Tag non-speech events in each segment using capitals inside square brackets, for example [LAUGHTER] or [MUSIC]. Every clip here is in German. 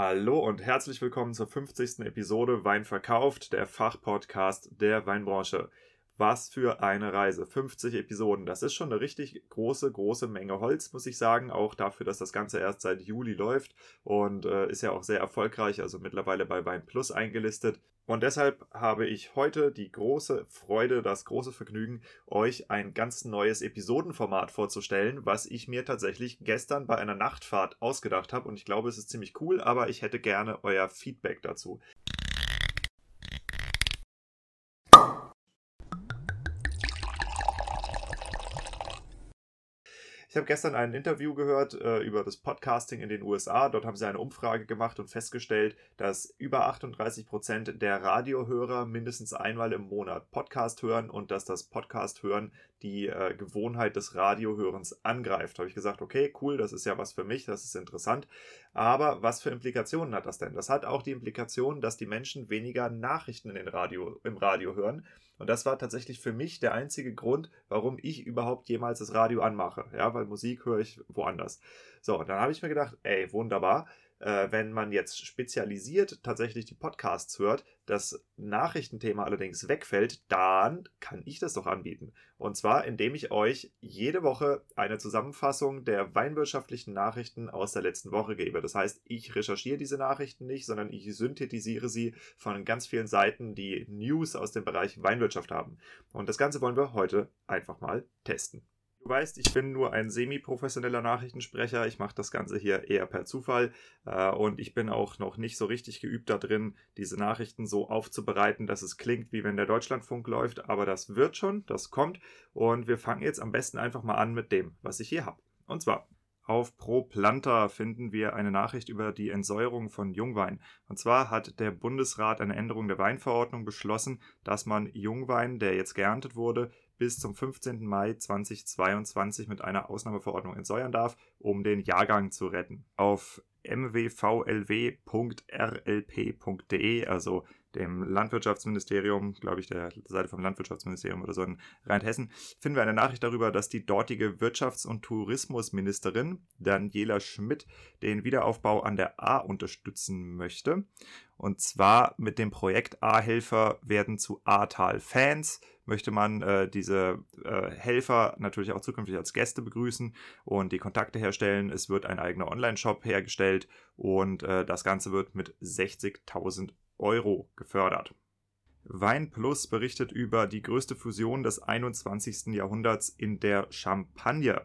Hallo und herzlich willkommen zur 50. Episode Wein verkauft, der Fachpodcast der Weinbranche. Was für eine Reise. 50 Episoden. Das ist schon eine richtig große, große Menge Holz, muss ich sagen. Auch dafür, dass das Ganze erst seit Juli läuft und äh, ist ja auch sehr erfolgreich, also mittlerweile bei Wein Plus eingelistet. Und deshalb habe ich heute die große Freude, das große Vergnügen, euch ein ganz neues Episodenformat vorzustellen, was ich mir tatsächlich gestern bei einer Nachtfahrt ausgedacht habe. Und ich glaube, es ist ziemlich cool, aber ich hätte gerne euer Feedback dazu. Ich habe gestern ein Interview gehört äh, über das Podcasting in den USA. Dort haben sie eine Umfrage gemacht und festgestellt, dass über 38 Prozent der Radiohörer mindestens einmal im Monat Podcast hören und dass das Podcast hören die äh, Gewohnheit des Radiohörens angreift. Habe ich gesagt, okay, cool, das ist ja was für mich, das ist interessant. Aber was für Implikationen hat das denn? Das hat auch die Implikation, dass die Menschen weniger Nachrichten in den Radio, im Radio hören. Und das war tatsächlich für mich der einzige Grund, warum ich überhaupt jemals das Radio anmache. Ja, weil Musik höre ich woanders. So, und dann habe ich mir gedacht, ey, wunderbar äh, wenn man jetzt spezialisiert tatsächlich die Podcasts hört, das Nachrichtenthema allerdings wegfällt, dann kann ich das doch anbieten. Und zwar, indem ich euch jede Woche eine Zusammenfassung der weinwirtschaftlichen Nachrichten aus der letzten Woche gebe. Das heißt, ich recherchiere diese Nachrichten nicht, sondern ich synthetisiere sie von ganz vielen Seiten, die News aus dem Bereich Weinwirtschaft haben. Und das Ganze wollen wir heute einfach mal testen. Du weißt, ich bin nur ein semi-professioneller Nachrichtensprecher. Ich mache das Ganze hier eher per Zufall äh, und ich bin auch noch nicht so richtig geübt da drin, diese Nachrichten so aufzubereiten, dass es klingt, wie wenn der Deutschlandfunk läuft. Aber das wird schon, das kommt. Und wir fangen jetzt am besten einfach mal an mit dem, was ich hier habe. Und zwar auf Pro Planta finden wir eine Nachricht über die Entsäuerung von Jungwein. Und zwar hat der Bundesrat eine Änderung der Weinverordnung beschlossen, dass man Jungwein, der jetzt geerntet wurde, bis zum 15. Mai 2022 mit einer Ausnahmeverordnung entsäuern darf, um den Jahrgang zu retten. Auf mwvlw.rlp.de, also dem Landwirtschaftsministerium, glaube ich, der Seite vom Landwirtschaftsministerium oder so in Rheinhessen, finden wir eine Nachricht darüber, dass die dortige Wirtschafts- und Tourismusministerin Daniela Schmidt den Wiederaufbau an der A unterstützen möchte. Und zwar mit dem Projekt A-Helfer werden zu Ahrtal Fans möchte man äh, diese äh, Helfer natürlich auch zukünftig als Gäste begrüßen und die Kontakte herstellen. Es wird ein eigener Online-Shop hergestellt und äh, das Ganze wird mit 60.000 Euro gefördert. Wein Plus berichtet über die größte Fusion des 21. Jahrhunderts in der Champagne.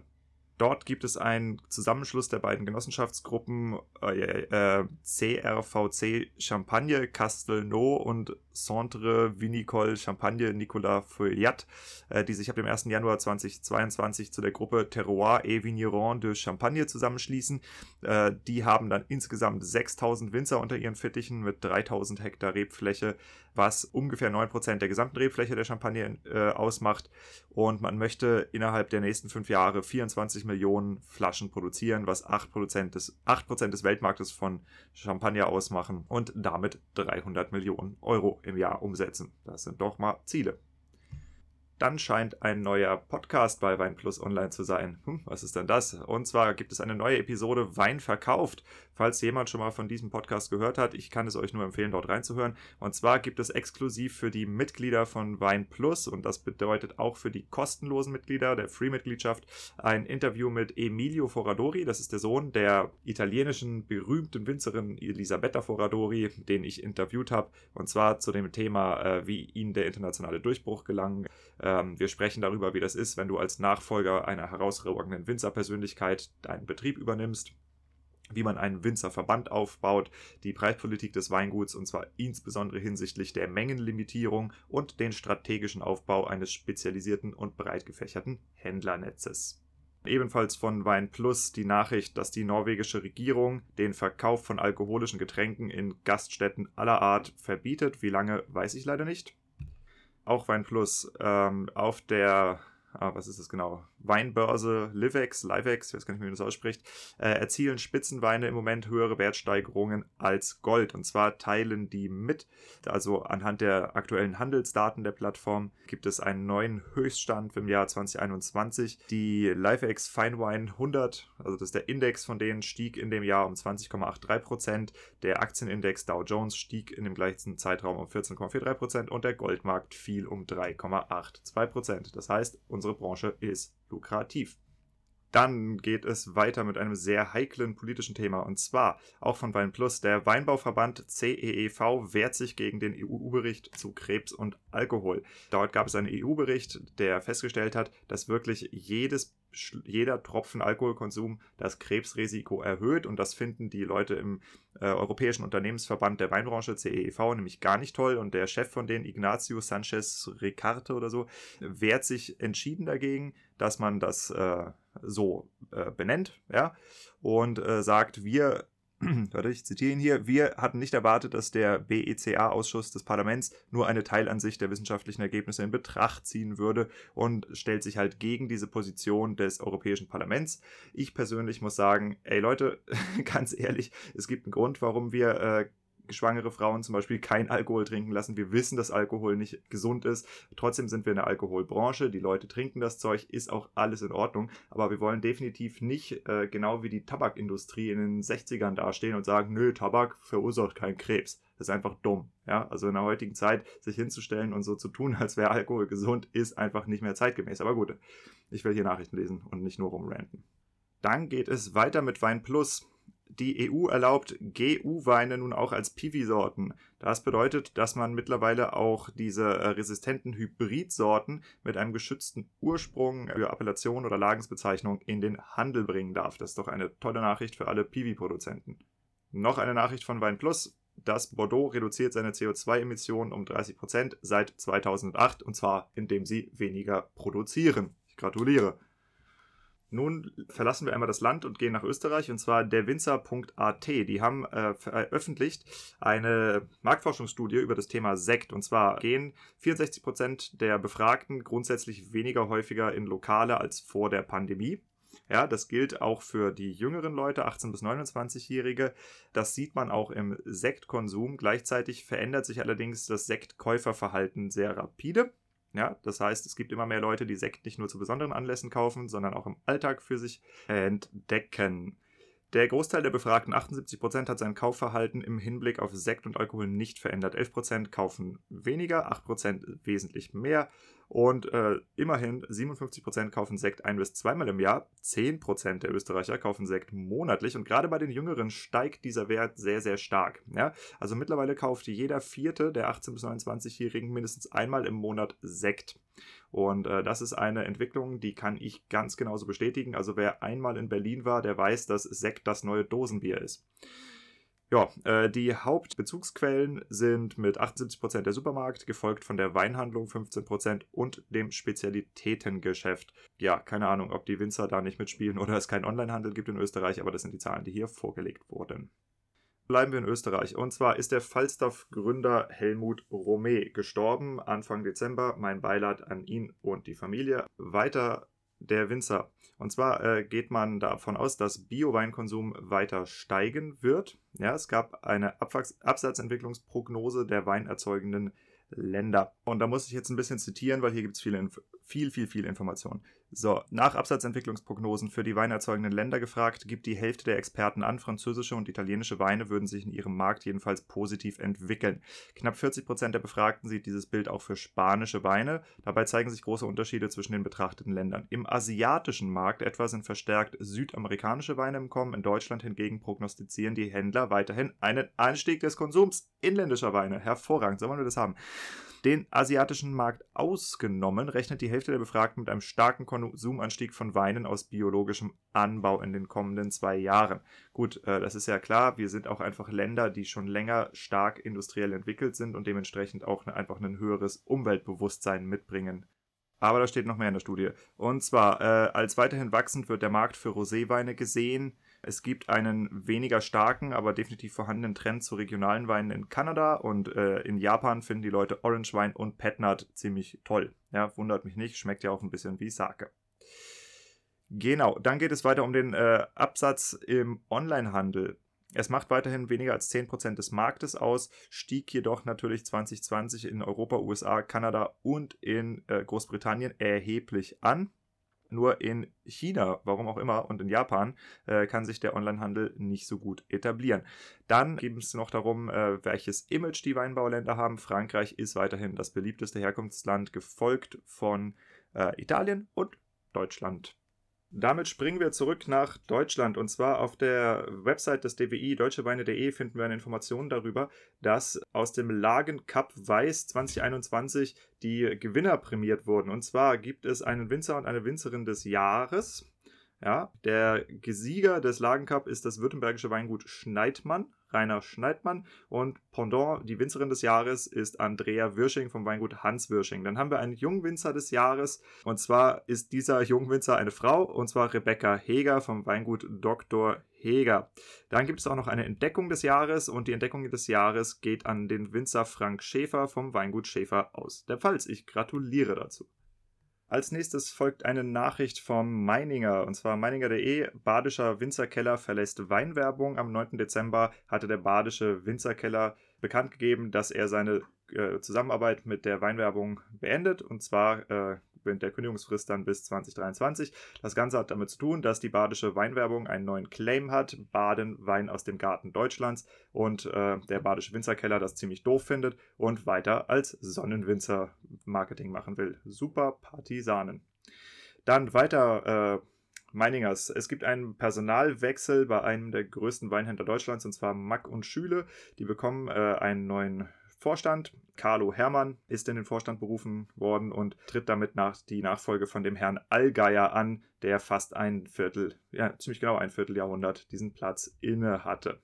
Dort gibt es einen Zusammenschluss der beiden Genossenschaftsgruppen äh, äh, CRVC Champagne Castelnau und Centre Vinicole Champagne Nicolas Feuillat, äh, die sich ab dem 1. Januar 2022 zu der Gruppe Terroir et Vigneron de Champagne zusammenschließen. Äh, die haben dann insgesamt 6000 Winzer unter ihren Fittichen mit 3000 Hektar Rebfläche, was ungefähr 9% der gesamten Rebfläche der Champagne äh, ausmacht. Und man möchte innerhalb der nächsten fünf Jahre 24 Millionen Flaschen produzieren, was 8% des, 8 des Weltmarktes von Champagner ausmachen und damit 300 Millionen Euro im Jahr umsetzen. Das sind doch mal Ziele. Dann scheint ein neuer Podcast bei Weinplus online zu sein. Hm, was ist denn das? Und zwar gibt es eine neue Episode Wein verkauft. Falls jemand schon mal von diesem Podcast gehört hat, ich kann es euch nur empfehlen, dort reinzuhören. Und zwar gibt es exklusiv für die Mitglieder von Wein Plus und das bedeutet auch für die kostenlosen Mitglieder der Free-Mitgliedschaft ein Interview mit Emilio Foradori. Das ist der Sohn der italienischen berühmten Winzerin Elisabetta Foradori, den ich interviewt habe. Und zwar zu dem Thema, äh, wie ihnen der internationale Durchbruch gelang. Ähm, wir sprechen darüber, wie das ist, wenn du als Nachfolger einer herausragenden Winzerpersönlichkeit deinen Betrieb übernimmst wie man einen Winzerverband aufbaut, die Preispolitik des Weinguts und zwar insbesondere hinsichtlich der Mengenlimitierung und den strategischen Aufbau eines spezialisierten und breit gefächerten Händlernetzes. Ebenfalls von Wein Plus die Nachricht, dass die norwegische Regierung den Verkauf von alkoholischen Getränken in Gaststätten aller Art verbietet. Wie lange, weiß ich leider nicht. Auch Wein Plus ähm, auf der ah, was ist das genau? Weinbörse Livex, Livex, ich weiß gar nicht, wie man das ausspricht, äh, erzielen Spitzenweine im Moment höhere Wertsteigerungen als Gold. Und zwar teilen die mit, also anhand der aktuellen Handelsdaten der Plattform gibt es einen neuen Höchststand im Jahr 2021. Die Livex Fine Wine 100, also das ist der Index von denen, stieg in dem Jahr um 20,83 Prozent. Der Aktienindex Dow Jones stieg in dem gleichen Zeitraum um 14,43 Prozent und der Goldmarkt fiel um 3,82 Prozent. Das heißt, unsere Branche ist lukrativ. Dann geht es weiter mit einem sehr heiklen politischen Thema und zwar auch von Wein Plus. Der Weinbauverband CEEV wehrt sich gegen den EU-Bericht zu Krebs und Alkohol. Dort gab es einen EU-Bericht, der festgestellt hat, dass wirklich jedes jeder Tropfen Alkoholkonsum das Krebsrisiko erhöht. Und das finden die Leute im äh, Europäischen Unternehmensverband der Weinbranche CEEV nämlich gar nicht toll. Und der Chef von denen, Ignacio Sanchez Ricarte oder so, wehrt sich entschieden dagegen, dass man das äh, so äh, benennt, ja, und äh, sagt, wir [CLEARS THROAT] warte, ich zitiere ihn hier, wir hatten nicht erwartet, dass der BECA-Ausschuss des Parlaments nur eine Teilansicht der wissenschaftlichen Ergebnisse in Betracht ziehen würde und stellt sich halt gegen diese Position des Europäischen Parlaments. Ich persönlich muss sagen, ey Leute, [LAUGHS] ganz ehrlich, es gibt einen Grund, warum wir äh, schwangere Frauen zum Beispiel kein Alkohol trinken lassen. Wir wissen, dass Alkohol nicht gesund ist. Trotzdem sind wir in der Alkoholbranche. Die Leute trinken das Zeug, ist auch alles in Ordnung. Aber wir wollen definitiv nicht äh, genau wie die Tabakindustrie in den 60ern dastehen und sagen, nö, Tabak verursacht keinen Krebs. Das ist einfach dumm. Ja, also in der heutigen Zeit sich hinzustellen und so zu tun, [LAUGHS] als wäre Alkohol gesund, ist einfach nicht mehr zeitgemäß. Aber gut, ich will hier Nachrichten lesen und nicht nur rumranten. Dann geht es weiter mit Wein Plus die EU erlaubt GU-Weine nun auch als Piwi-Sorten. Das bedeutet, dass man mittlerweile auch diese äh, resistenten Hybrid-Sorten mit einem geschützten Ursprung für Appellation oder Lagensbezeichnung in den Handel bringen darf. Das ist doch eine tolle Nachricht für alle Piwi-Produzenten. Noch eine Nachricht von Wein Plus. Das Bordeaux reduziert seine CO2-Emissionen um 30% seit 2008 und zwar indem sie weniger produzieren. Ich gratuliere. Nun verlassen wir einmal das Land und gehen nach Österreich und zwar derwinzer.at. Die haben äh, veröffentlicht eine Marktforschungsstudie über das Thema Sekt. Und zwar gehen 64% der Befragten grundsätzlich weniger häufiger in Lokale als vor der Pandemie. Ja, das gilt auch für die jüngeren Leute, 18- bis 29-Jährige. Das sieht man auch im Sektkonsum. Gleichzeitig verändert sich allerdings das Sektkäuferverhalten sehr rapide. Ja, das heißt, es gibt immer mehr Leute, die Sekt nicht nur zu besonderen Anlässen kaufen, sondern auch im Alltag für sich entdecken. Der Großteil der Befragten, 78%, hat sein Kaufverhalten im Hinblick auf Sekt und Alkohol nicht verändert. 11% kaufen weniger, 8% wesentlich mehr und äh, immerhin 57% kaufen Sekt ein bis zweimal im Jahr. 10% der Österreicher kaufen Sekt monatlich. Und gerade bei den Jüngeren steigt dieser Wert sehr, sehr stark. Ja? Also mittlerweile kauft jeder Vierte der 18- bis 29-Jährigen mindestens einmal im Monat Sekt. Und äh, das ist eine Entwicklung, die kann ich ganz genauso bestätigen. Also wer einmal in Berlin war, der weiß, dass Sekt das neue Dosenbier ist. Ja, äh, die Hauptbezugsquellen sind mit 78% der Supermarkt, gefolgt von der Weinhandlung 15% und dem Spezialitätengeschäft. Ja, keine Ahnung, ob die Winzer da nicht mitspielen oder es keinen Onlinehandel gibt in Österreich, aber das sind die Zahlen, die hier vorgelegt wurden. Bleiben wir in Österreich. Und zwar ist der Falstaff-Gründer Helmut Romé gestorben Anfang Dezember. Mein Beileid an ihn und die Familie. Weiter der Winzer. Und zwar äh, geht man davon aus, dass Bio-Weinkonsum weiter steigen wird. Ja, es gab eine Abwachs Absatzentwicklungsprognose der weinerzeugenden Länder. Und da muss ich jetzt ein bisschen zitieren, weil hier gibt es viele, viel, viel, viel Information. So, nach Absatzentwicklungsprognosen für die weinerzeugenden Länder gefragt, gibt die Hälfte der Experten an, französische und italienische Weine würden sich in ihrem Markt jedenfalls positiv entwickeln. Knapp 40 Prozent der Befragten sieht dieses Bild auch für spanische Weine. Dabei zeigen sich große Unterschiede zwischen den betrachteten Ländern. Im asiatischen Markt etwa sind verstärkt südamerikanische Weine im Kommen. In Deutschland hingegen prognostizieren die Händler weiterhin einen Anstieg des Konsums inländischer Weine. Hervorragend, so wollen wir das haben. Den asiatischen Markt ausgenommen, rechnet die Hälfte der Befragten mit einem starken Konsumanstieg von Weinen aus biologischem Anbau in den kommenden zwei Jahren. Gut, äh, das ist ja klar, wir sind auch einfach Länder, die schon länger stark industriell entwickelt sind und dementsprechend auch ne, einfach ein höheres Umweltbewusstsein mitbringen. Aber da steht noch mehr in der Studie. Und zwar, äh, als weiterhin wachsend wird der Markt für Roséweine gesehen. Es gibt einen weniger starken, aber definitiv vorhandenen Trend zu regionalen Weinen in Kanada und äh, in Japan finden die Leute Orange Wein und Petnat ziemlich toll. Ja, wundert mich nicht, schmeckt ja auch ein bisschen wie Sake. Genau, dann geht es weiter um den äh, Absatz im Onlinehandel. Es macht weiterhin weniger als 10% des Marktes aus, stieg jedoch natürlich 2020 in Europa, USA, Kanada und in äh, Großbritannien erheblich an. Nur in China, warum auch immer, und in Japan äh, kann sich der Onlinehandel nicht so gut etablieren. Dann geht es noch darum, äh, welches Image die Weinbauländer haben. Frankreich ist weiterhin das beliebteste Herkunftsland, gefolgt von äh, Italien und Deutschland. Damit springen wir zurück nach Deutschland und zwar auf der Website des DWI deutscheweine.de finden wir eine Information darüber, dass aus dem Lagen Cup Weiß 2021 die Gewinner prämiert wurden. Und zwar gibt es einen Winzer und eine Winzerin des Jahres. Ja, der Gesieger des Lagen Cup ist das württembergische Weingut Schneidmann Rainer Schneidmann und Pendant, die Winzerin des Jahres, ist Andrea Wirsching vom Weingut Hans Wirsching. Dann haben wir einen Jungwinzer des Jahres und zwar ist dieser Jungwinzer eine Frau und zwar Rebecca Heger vom Weingut Dr. Heger. Dann gibt es auch noch eine Entdeckung des Jahres und die Entdeckung des Jahres geht an den Winzer Frank Schäfer vom Weingut Schäfer aus der Pfalz. Ich gratuliere dazu. Als nächstes folgt eine Nachricht vom Meininger, und zwar meininger.de. Badischer Winzerkeller verlässt Weinwerbung. Am 9. Dezember hatte der Badische Winzerkeller bekannt gegeben, dass er seine äh, Zusammenarbeit mit der Weinwerbung beendet. Und zwar äh, mit der Kündigungsfrist dann bis 2023. Das Ganze hat damit zu tun, dass die badische Weinwerbung einen neuen Claim hat, Baden Wein aus dem Garten Deutschlands und äh, der badische Winzerkeller das ziemlich doof findet und weiter als Sonnenwinzer Marketing machen will. Super Partisanen. Dann weiter äh, Meiningers. Es gibt einen Personalwechsel bei einem der größten Weinhändler Deutschlands, und zwar Mack und Schüle. Die bekommen äh, einen neuen Vorstand. Carlo Hermann ist in den Vorstand berufen worden und tritt damit nach die Nachfolge von dem Herrn Allgeier an, der fast ein Viertel, ja, ziemlich genau ein Vierteljahrhundert diesen Platz inne hatte.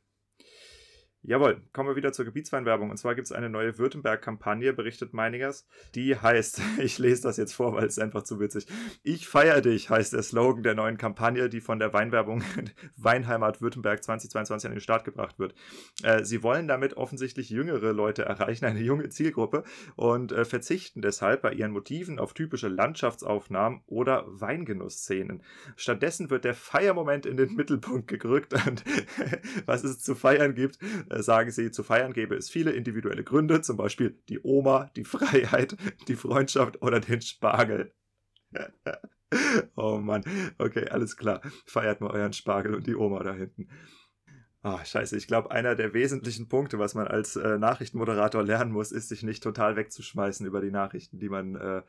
Jawohl, kommen wir wieder zur Gebietsweinwerbung. Und zwar gibt es eine neue Württemberg-Kampagne, berichtet Meiningers. Die heißt, [LAUGHS] ich lese das jetzt vor, weil es einfach zu witzig. Ich feiere dich, heißt der Slogan der neuen Kampagne, die von der Weinwerbung [LAUGHS] Weinheimat Württemberg 2022 an den Start gebracht wird. Äh, sie wollen damit offensichtlich jüngere Leute erreichen, eine junge Zielgruppe, und äh, verzichten deshalb bei ihren Motiven auf typische Landschaftsaufnahmen oder Weingenussszenen. Stattdessen wird der Feiermoment in den Mittelpunkt gerückt und [LAUGHS] was es zu feiern gibt, äh, sagen sie, zu feiern gäbe es viele individuelle Gründe, zum Beispiel die Oma, die Freiheit, [LAUGHS] die Freundschaft oder den Spargel. [LAUGHS] oh Mann, okay, alles klar. Feiert mal euren Spargel und die Oma da hinten. Ah, oh, scheiße, ich glaube, einer der wesentlichen Punkte, was man als äh, Nachrichtenmoderator lernen muss, ist, sich nicht total wegzuschmeißen über die Nachrichten, die man äh,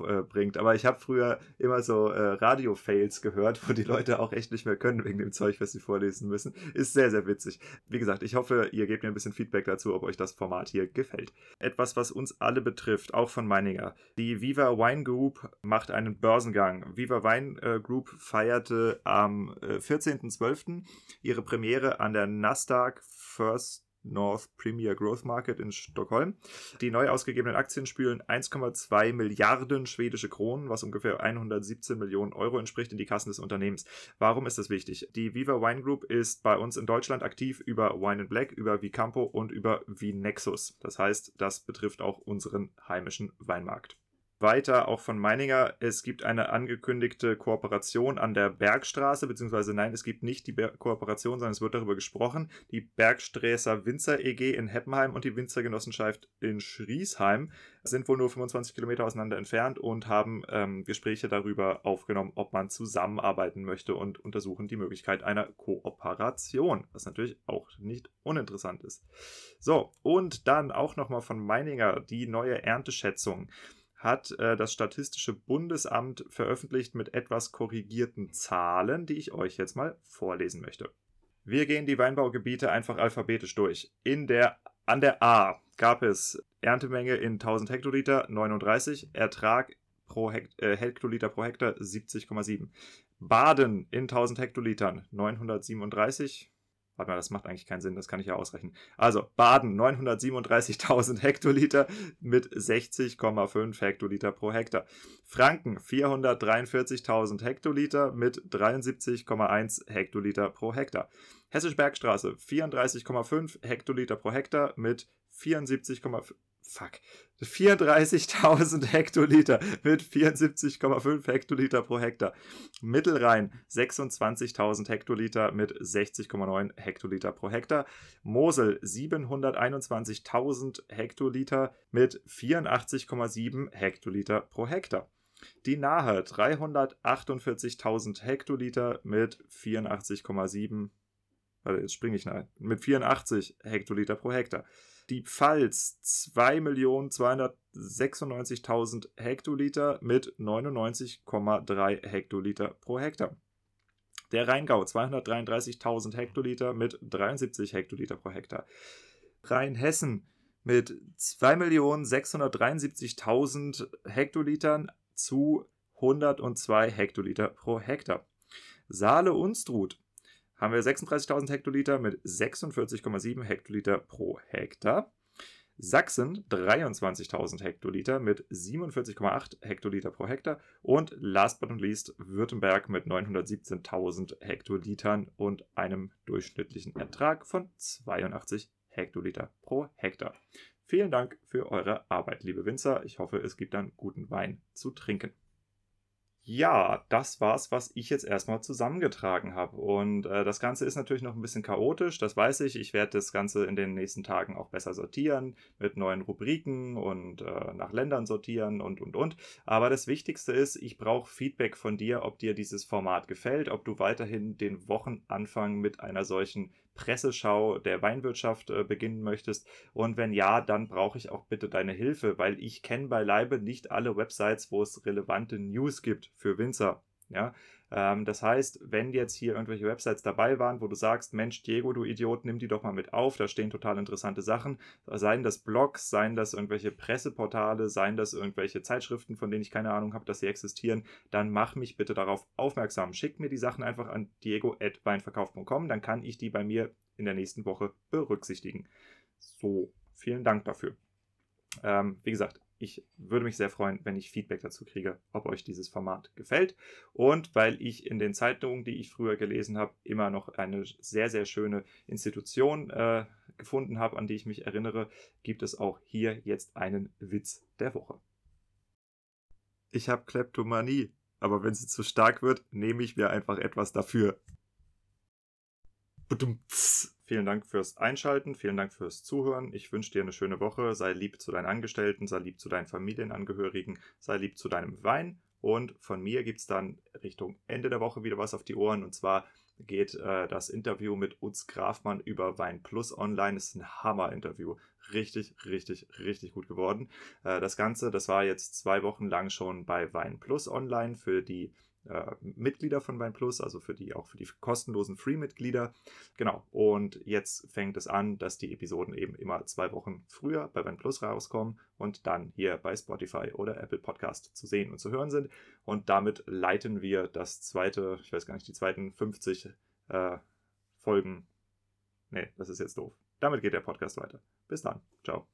äh, bringt. Aber ich habe früher immer so äh, Radio-Fails gehört, wo die Leute auch echt nicht mehr können wegen dem Zeug, was sie vorlesen müssen. Ist sehr, sehr witzig. Wie gesagt, ich hoffe, ihr gebt mir ein bisschen Feedback dazu, ob euch das Format hier gefällt. Etwas, was uns alle betrifft, auch von Meininger. Die Viva Wine Group macht einen Börsengang. Viva Wine äh, Group feierte am 14.12. Äh, ihre Premiere an der Nasdaq First North Premier Growth Market in Stockholm. Die neu ausgegebenen Aktien spülen 1,2 Milliarden schwedische Kronen, was ungefähr 117 Millionen Euro entspricht, in die Kassen des Unternehmens. Warum ist das wichtig? Die Viva Wine Group ist bei uns in Deutschland aktiv über Wine Black, über Vicampo und über Vinexus. Das heißt, das betrifft auch unseren heimischen Weinmarkt weiter auch von Meininger, es gibt eine angekündigte Kooperation an der Bergstraße, beziehungsweise nein, es gibt nicht die Ber Kooperation, sondern es wird darüber gesprochen. Die Bergsträßer Winzer EG in Heppenheim und die Winzergenossenschaft in Schriesheim sind wohl nur 25 Kilometer auseinander entfernt und haben ähm, Gespräche darüber aufgenommen, ob man zusammenarbeiten möchte und untersuchen die Möglichkeit einer Kooperation, was natürlich auch nicht uninteressant ist. So, und dann auch nochmal von Meininger die neue Ernteschätzung hat äh, das Statistische Bundesamt veröffentlicht mit etwas korrigierten Zahlen, die ich euch jetzt mal vorlesen möchte. Wir gehen die Weinbaugebiete einfach alphabetisch durch. In der, an der A gab es Erntemenge in 1000 Hektoliter 39, Ertrag pro Hekt, äh, Hektoliter pro Hektar 70,7. Baden in 1000 Hektolitern 937, Warte mal, das macht eigentlich keinen Sinn, das kann ich ja ausrechnen. Also, Baden 937.000 [LAUGHS] Hektoliter mit 60,5 Hektoliter pro Hektar. Franken 443.000 Hektoliter mit 73,1 Hektoliter pro Hektar. Hessisch Bergstraße 34,5 Hektoliter pro Hektar mit 74,5 fuck, 34.000 [LAUGHS] Hektoliter mit 74,5 Hektoliter pro Hektar. Mittelrhein 26.000 Hektoliter mit 60,9 Hektoliter pro Hektar. Mosel 721.000 Hektoliter mit 84,7 Hektoliter pro Hektar. Die Nahe 348.000 Hektoliter mit 84,7 Warte, jetzt springe ich nein. Mit 84 Hektoliter pro Hektar. Die Pfalz 2.296.000 Hektoliter mit 99,3 Hektoliter pro Hektar. Der Rheingau 233.000 Hektoliter mit 73 Hektoliter pro Hektar. Rheinhessen mit 2.673.000 Hektolitern zu 102 Hektoliter pro Hektar. Saale-Unstrut haben wir 36.000 Hektoliter mit 46,7 Hektoliter pro Hektar. Sachsen 23.000 Hektoliter mit 47,8 Hektoliter pro Hektar und last but not least Württemberg mit 917.000 Hektolitern und einem durchschnittlichen Ertrag von 82 Hektoliter pro Hektar. Vielen Dank für eure Arbeit, liebe Winzer. Ich hoffe, es gibt dann guten Wein zu trinken. Ja, das war's, was ich jetzt erstmal zusammengetragen habe. Und äh, das Ganze ist natürlich noch ein bisschen chaotisch, das weiß ich. Ich werde das Ganze in den nächsten Tagen auch besser sortieren, mit neuen Rubriken und äh, nach Ländern sortieren und, und, und. Aber das Wichtigste ist, ich brauche Feedback von dir, ob dir dieses Format gefällt, ob du weiterhin den Wochenanfang mit einer solchen Presseschau der Weinwirtschaft äh, beginnen möchtest. Und wenn ja, dann brauche ich auch bitte deine Hilfe, weil ich kenne beileibe nicht alle Websites, wo es relevante News gibt für Winzer. Ja, ähm, das heißt, wenn jetzt hier irgendwelche Websites dabei waren, wo du sagst, Mensch, Diego, du Idiot, nimm die doch mal mit auf, da stehen total interessante Sachen, seien das Blogs, seien das irgendwelche Presseportale, seien das irgendwelche Zeitschriften, von denen ich keine Ahnung habe, dass sie existieren, dann mach mich bitte darauf aufmerksam. Schick mir die Sachen einfach an diego.weinverkauf.com, dann kann ich die bei mir in der nächsten Woche berücksichtigen. So, vielen Dank dafür. Ähm, wie gesagt, ich würde mich sehr freuen, wenn ich Feedback dazu kriege, ob euch dieses Format gefällt. Und weil ich in den Zeitungen, die ich früher gelesen habe, immer noch eine sehr, sehr schöne Institution äh, gefunden habe, an die ich mich erinnere, gibt es auch hier jetzt einen Witz der Woche. Ich habe Kleptomanie, aber wenn sie zu stark wird, nehme ich mir einfach etwas dafür. Vielen Dank fürs Einschalten, vielen Dank fürs Zuhören. Ich wünsche dir eine schöne Woche. Sei lieb zu deinen Angestellten, sei lieb zu deinen Familienangehörigen, sei lieb zu deinem Wein. Und von mir gibt es dann Richtung Ende der Woche wieder was auf die Ohren. Und zwar geht äh, das Interview mit Utz Grafmann über Wein Plus online. Das ist ein Hammer-Interview. Richtig, richtig, richtig gut geworden. Äh, das Ganze, das war jetzt zwei Wochen lang schon bei Wein Plus online für die äh, Mitglieder von WeinPlus, also für die auch für die kostenlosen Free-Mitglieder. Genau. Und jetzt fängt es an, dass die Episoden eben immer zwei Wochen früher bei WeinPlus rauskommen und dann hier bei Spotify oder Apple Podcast zu sehen und zu hören sind. Und damit leiten wir das zweite, ich weiß gar nicht, die zweiten 50 äh, Folgen. Nee, das ist jetzt doof. Damit geht der Podcast weiter. Bis dann. Ciao.